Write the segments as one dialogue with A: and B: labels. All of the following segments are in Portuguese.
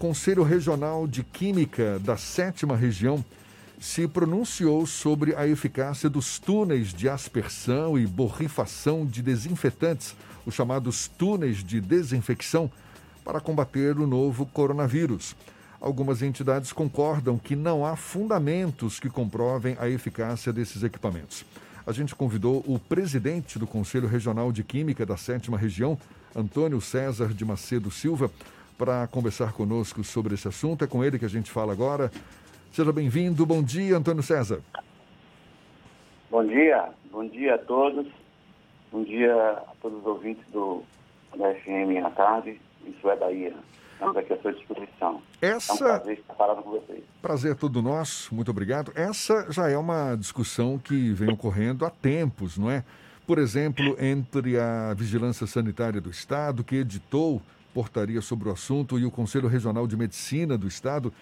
A: Conselho Regional de Química da Sétima Região se pronunciou sobre a eficácia dos túneis de aspersão e borrifação de desinfetantes, os chamados túneis de desinfecção, para combater o novo coronavírus. Algumas entidades concordam que não há fundamentos que comprovem a eficácia desses equipamentos. A gente convidou o presidente do Conselho Regional de Química da Sétima Região, Antônio César de Macedo Silva, para conversar conosco sobre esse assunto. É com ele que a gente fala agora. Seja bem-vindo. Bom dia, Antônio César.
B: Bom dia. Bom dia a todos. Bom dia a todos os ouvintes do, da FM à tarde. Isso é Bahia. Estamos aqui à sua disposição.
A: Essa...
B: É um prazer estar falando com vocês.
A: Prazer é todo nosso. Muito obrigado. Essa já é uma discussão que vem ocorrendo há tempos, não é? Por exemplo, entre a Vigilância Sanitária do Estado, que editou portaria sobre o assunto, e o Conselho Regional de Medicina do Estado,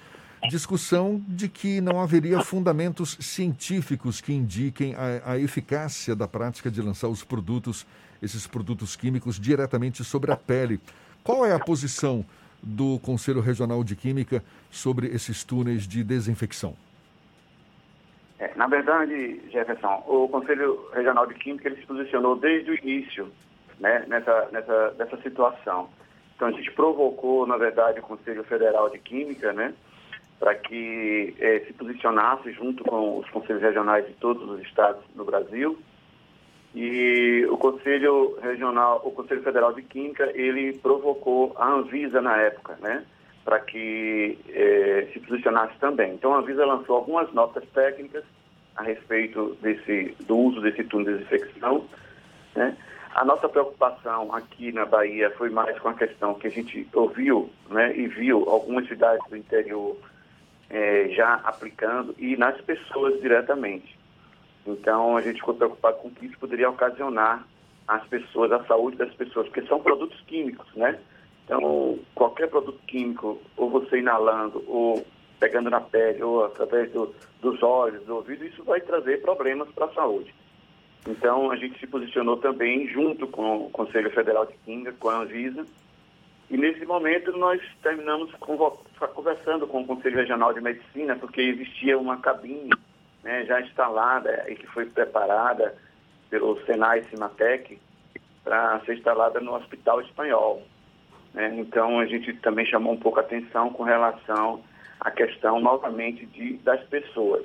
A: discussão de que não haveria fundamentos científicos que indiquem a, a, eficácia da prática de lançar os produtos, esses produtos químicos, diretamente sobre a pele. Qual é a posição do Conselho Regional de Química sobre esses túneis de desinfecção?
B: É, na verdade, Jefferson, o Conselho Regional de Química ele se posicionou desde o início né, nessa, nessa, nessa situação. Então, a gente provocou, na verdade, o Conselho Federal de Química, né, para que eh, se posicionasse junto com os conselhos regionais de todos os estados no Brasil. E o Conselho Regional, o Conselho Federal de Química, ele provocou a Anvisa na época, né, para que eh, se posicionasse também. Então, a Anvisa lançou algumas notas técnicas a respeito desse, do uso desse túnel de desinfecção, né, a nossa preocupação aqui na Bahia foi mais com a questão que a gente ouviu né, e viu algumas cidades do interior é, já aplicando e nas pessoas diretamente. Então a gente ficou preocupado com o que isso poderia ocasionar às pessoas, à saúde das pessoas, porque são produtos químicos, né? Então qualquer produto químico, ou você inalando, ou pegando na pele, ou através do, dos olhos, do ouvido, isso vai trazer problemas para a saúde. Então, a gente se posicionou também junto com o Conselho Federal de Química, com a Anvisa, e nesse momento nós terminamos conversando com o Conselho Regional de Medicina, porque existia uma cabine né, já instalada e que foi preparada pelo Senai Cimatec para ser instalada no Hospital Espanhol. Né? Então, a gente também chamou um pouco a atenção com relação à questão, novamente, de, das pessoas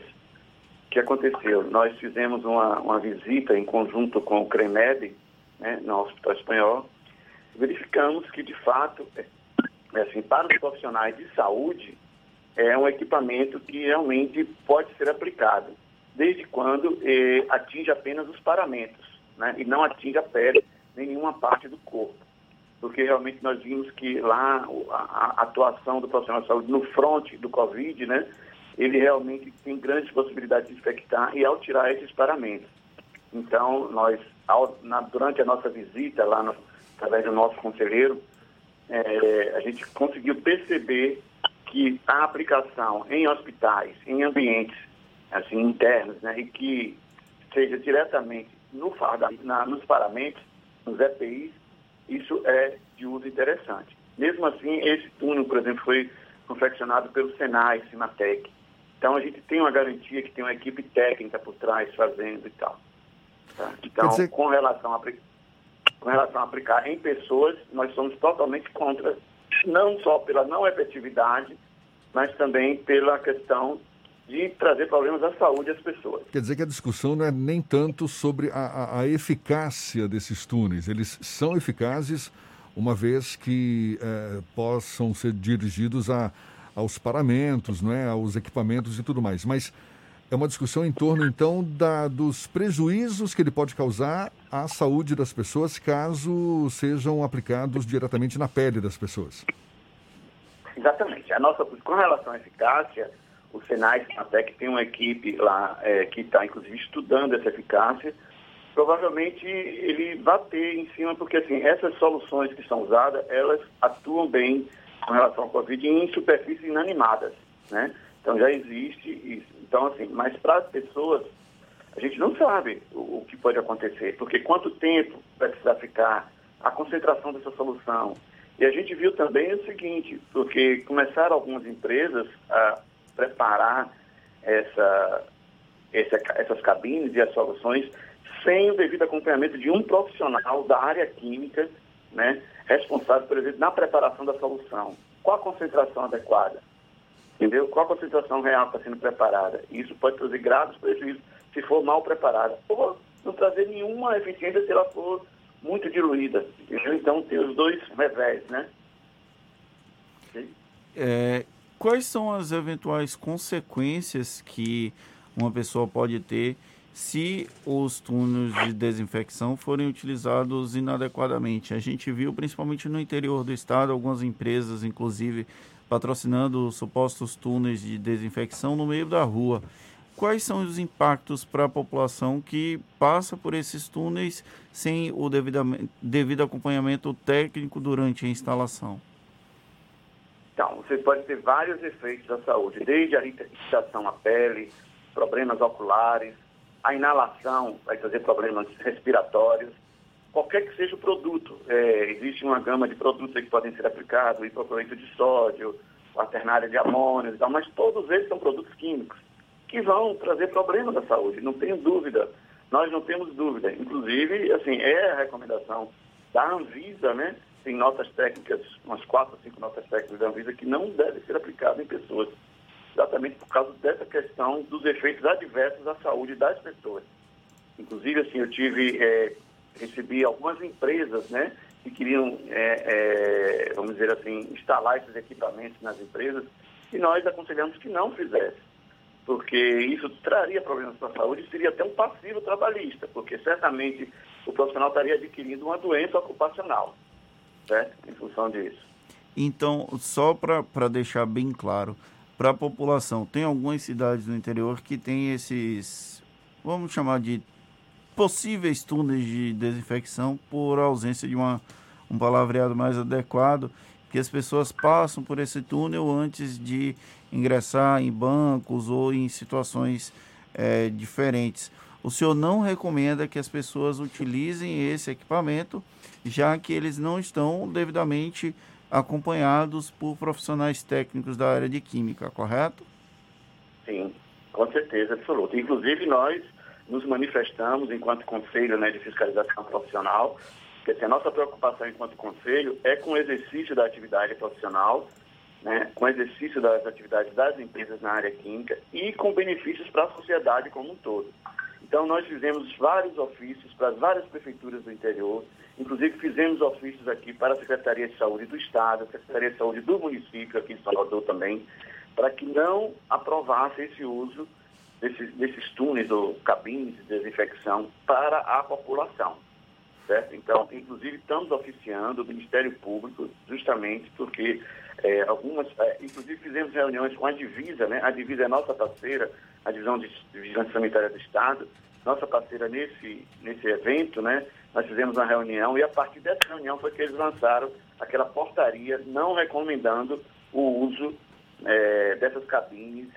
B: que aconteceu? Nós fizemos uma, uma visita em conjunto com o CREMED, né, no Hospital Espanhol, verificamos que, de fato, é, é, assim, para os profissionais de saúde, é um equipamento que realmente pode ser aplicado, desde quando eh, atinge apenas os paramentos, né, e não atinge a pele, nenhuma parte do corpo. Porque realmente nós vimos que lá a, a atuação do profissional de saúde no fronte do Covid, né, ele realmente tem grandes possibilidades de infectar e ao tirar esses paramentos. Então, nós, ao, na, durante a nossa visita lá, no, através do nosso conselheiro, é, a gente conseguiu perceber que a aplicação em hospitais, em ambientes assim, internos, né, e que seja diretamente no, na, nos paramentos, nos EPIs, isso é de uso interessante. Mesmo assim, esse túnel, por exemplo, foi confeccionado pelo Senai, Cimatec, então a gente tem uma garantia que tem uma equipe técnica por trás fazendo e tal. Tá? Então, dizer... com, relação a, com relação a aplicar em pessoas, nós somos totalmente contra, não só pela não efetividade, mas também pela questão de trazer problemas à saúde às pessoas.
A: Quer dizer que a discussão não é nem tanto sobre a, a, a eficácia desses túneis. Eles são eficazes uma vez que é, possam ser dirigidos a aos paramentos, não é, aos equipamentos e tudo mais. Mas é uma discussão em torno, então, da, dos prejuízos que ele pode causar à saúde das pessoas caso sejam aplicados diretamente na pele das pessoas.
B: Exatamente. A nossa, com relação à eficácia, o Senai até que tem uma equipe lá é, que está, inclusive, estudando essa eficácia. Provavelmente ele vai ter em cima, porque assim, essas soluções que são usadas, elas atuam bem com relação ao Covid em superfícies inanimadas, né? Então já existe isso. Então, assim, mas para as pessoas, a gente não sabe o, o, que pode acontecer, porque quanto tempo vai precisar ficar, a concentração dessa solução E a gente viu também o seguinte, porque começaram algumas empresas a preparar essa, essa, essas cabines e as soluções sem o devido acompanhamento de um profissional da área química, né, responsável, por exemplo, na preparação da solução. Qual a concentração adequada? Entendeu? Qual a concentração real está sendo preparada? Isso pode trazer graves prejuízos se for mal preparada. Ou não trazer nenhuma eficiência se ela for muito diluída. Entendeu? Então tem os dois revés, né?
C: É, quais são as eventuais consequências que uma pessoa pode ter se os túneis de desinfecção forem utilizados inadequadamente. A gente viu, principalmente no interior do estado, algumas empresas, inclusive, patrocinando supostos túneis de desinfecção no meio da rua. Quais são os impactos para a população que passa por esses túneis sem o devido acompanhamento técnico durante a instalação?
B: Então, você pode ter vários efeitos à saúde, desde a irritação à pele, problemas oculares, a inalação vai trazer problemas respiratórios, qualquer que seja o produto. É, existe uma gama de produtos que podem ser aplicados, hipoclorito de sódio, quaternária de amônio e tal, mas todos eles são produtos químicos que vão trazer problemas à saúde, não tenho dúvida. Nós não temos dúvida. Inclusive, assim, é a recomendação da Anvisa, né? Tem notas técnicas, umas quatro, cinco notas técnicas da Anvisa que não deve ser aplicado em pessoas exatamente por causa dessa questão dos efeitos adversos à saúde das pessoas. Inclusive, assim, eu tive, é, recebi algumas empresas, né, que queriam, é, é, vamos dizer assim, instalar esses equipamentos nas empresas, e nós aconselhamos que não fizesse, porque isso traria problemas para a saúde e seria até um passivo trabalhista, porque certamente o profissional estaria adquirindo uma doença ocupacional, certo? Em função disso.
C: Então, só para deixar bem claro, para a população. Tem algumas cidades no interior que tem esses, vamos chamar de possíveis túneis de desinfecção por ausência de uma, um palavreado mais adequado, que as pessoas passam por esse túnel antes de ingressar em bancos ou em situações é, diferentes. O senhor não recomenda que as pessoas utilizem esse equipamento, já que eles não estão devidamente acompanhados por profissionais técnicos da área de química, correto?
B: Sim, com certeza, absoluta. Inclusive, nós nos manifestamos enquanto Conselho né, de Fiscalização Profissional, que assim, a nossa preocupação enquanto Conselho é com o exercício da atividade profissional, né, com o exercício das atividades das empresas na área química e com benefícios para a sociedade como um todo. Então, nós fizemos vários ofícios para as várias prefeituras do interior, Inclusive, fizemos ofícios aqui para a Secretaria de Saúde do Estado, a Secretaria de Saúde do município, aqui de Salvador também, para que não aprovasse esse uso desses, desses túneis ou cabines de desinfecção para a população. Certo? Então, inclusive, estamos oficiando o Ministério Público justamente porque é, algumas, é, inclusive fizemos reuniões com a Divisa, né? A Divisa é nossa parceira, a Divisão de Vigilância Sanitária do Estado, nossa parceira nesse, nesse evento, né? nós fizemos uma reunião e a partir dessa reunião foi que eles lançaram aquela portaria não recomendando o uso é, dessas cabines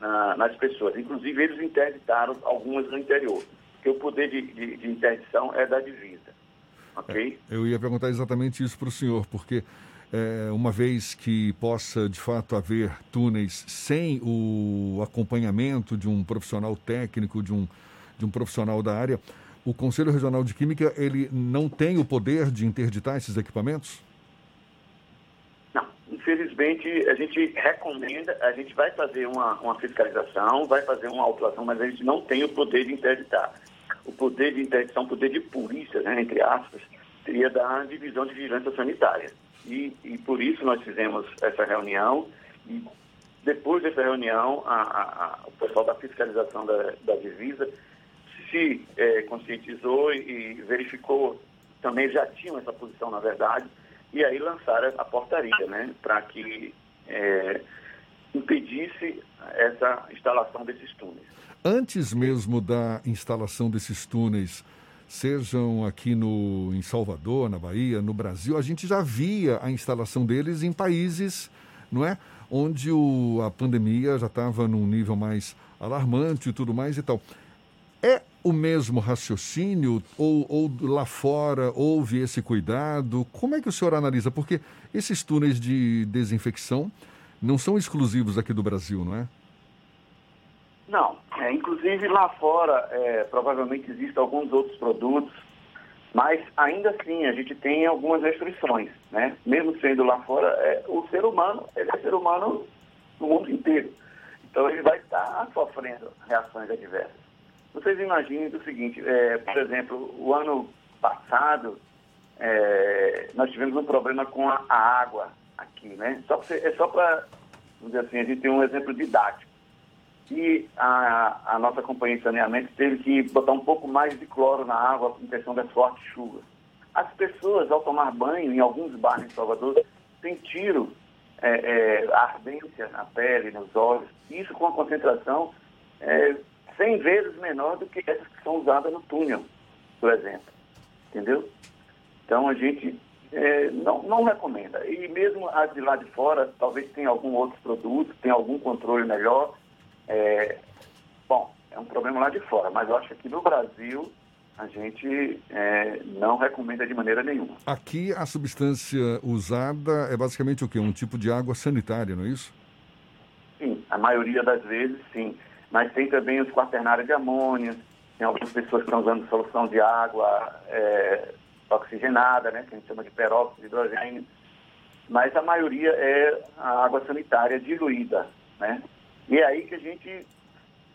B: na, nas pessoas. Inclusive, eles interditaram algumas no interior, porque o poder de, de, de interdição é da divisa. Ok?
A: É, eu ia perguntar exatamente isso para o senhor, porque é, uma vez que possa de fato haver túneis sem o acompanhamento de um profissional técnico, de um, de um profissional da área, o Conselho Regional de Química ele não tem o poder de interditar esses equipamentos?
B: Não, infelizmente a gente recomenda, a gente vai fazer uma, uma fiscalização, vai fazer uma autuação, mas a gente não tem o poder de interditar. O poder de interdição, o poder de polícia, né, entre aspas, seria da divisão de vigilância sanitária. E, e por isso nós fizemos essa reunião e depois dessa reunião, a, a, a, o pessoal da fiscalização da, da divisa se é, conscientizou e verificou, também já tinham essa posição, na verdade, e aí lançaram a portaria, né, para que é, impedisse essa instalação desses túneis.
A: Antes mesmo da instalação desses túneis, sejam aqui no, em Salvador, na Bahia, no Brasil, a gente já via a instalação deles em países, não é? Onde o, a pandemia já estava num nível mais alarmante e tudo mais e tal. É o mesmo raciocínio ou, ou lá fora houve esse cuidado? Como é que o senhor analisa? Porque esses túneis de desinfecção não são exclusivos aqui do Brasil, não é?
B: Não. É, inclusive lá fora, é, provavelmente existem alguns outros produtos, mas ainda assim a gente tem algumas restrições, né? Mesmo sendo lá fora, é, o ser humano, ele é ser humano no mundo inteiro. Então ele vai estar sofrendo reações adversas. Vocês imaginem o seguinte, é, por exemplo, o ano passado é, nós tivemos um problema com a, a água aqui, né? Só pra, é só para, dizer assim, a gente tem um exemplo didático. E a, a nossa companhia de saneamento teve que botar um pouco mais de cloro na água em questão das fortes chuvas. As pessoas, ao tomar banho em alguns bairros em Salvador, sentiram é, é, ardência na pele, nos olhos, isso com a concentração é, 100 vezes menor do que essas que são usadas no túnel, por exemplo. Entendeu? Então a gente é, não, não recomenda. E mesmo as de lá de fora, talvez tenha algum outro produto, tenha algum controle melhor. É, bom, é um problema lá de fora, mas eu acho que aqui no Brasil a gente é, não recomenda de maneira nenhuma.
A: Aqui a substância usada é basicamente o quê? Um tipo de água sanitária, não é isso?
B: Sim, a maioria das vezes sim. Mas tem também os quaternários de amônia, tem algumas pessoas que estão usando solução de água é, oxigenada, né, que a gente chama de peróxido de hidrogênio. Mas a maioria é a água sanitária diluída, né? E é aí que a gente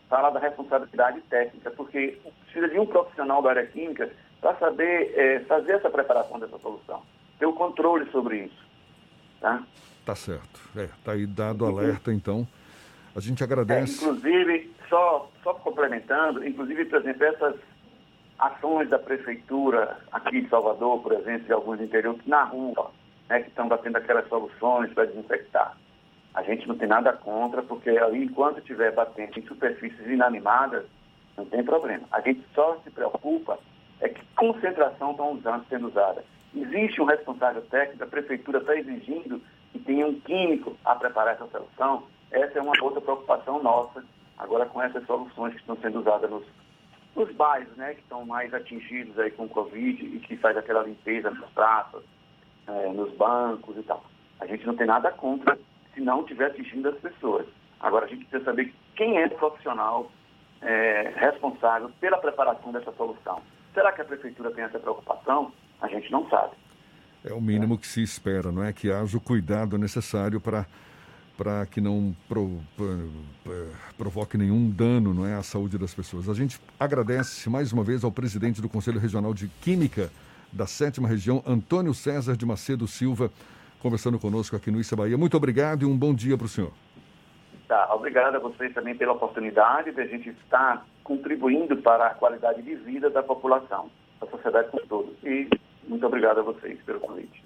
B: fala da responsabilidade técnica, porque precisa de um profissional da área química para saber é, fazer essa preparação dessa solução, ter o controle sobre isso. Tá,
A: tá certo. É, tá aí dado alerta, então. A gente agradece.
B: É, inclusive, só, só complementando, inclusive, por exemplo, essas ações da prefeitura aqui de Salvador, por exemplo, de alguns interiores, na rua, né, que estão batendo aquelas soluções para desinfectar. A gente não tem nada contra, porque enquanto estiver batendo em superfícies inanimadas, não tem problema. A gente só se preocupa é que concentração estão usando, sendo usada. Existe um responsável técnico, a prefeitura está exigindo que tenha um químico a preparar essa solução. Essa é uma outra preocupação nossa, agora com essas soluções que estão sendo usadas nos, nos bairros, né, que estão mais atingidos aí com o Covid e que faz aquela limpeza nas praças, é, nos bancos e tal. A gente não tem nada contra se não estiver atingindo as pessoas. Agora a gente precisa saber quem é o profissional é, responsável pela preparação dessa solução. Será que a prefeitura tem essa preocupação? A gente não sabe.
A: É o mínimo que se espera, não é? Que haja o cuidado necessário para para que não pro, provoque nenhum dano não é, à saúde das pessoas. A gente agradece mais uma vez ao presidente do Conselho Regional de Química da sétima região, Antônio César de Macedo Silva, conversando conosco aqui no Issa Bahia. Muito obrigado e um bom dia para o senhor.
B: Tá, obrigado a vocês também pela oportunidade de a gente estar contribuindo para a qualidade de vida da população, da sociedade como todo. E muito obrigado a vocês pelo convite.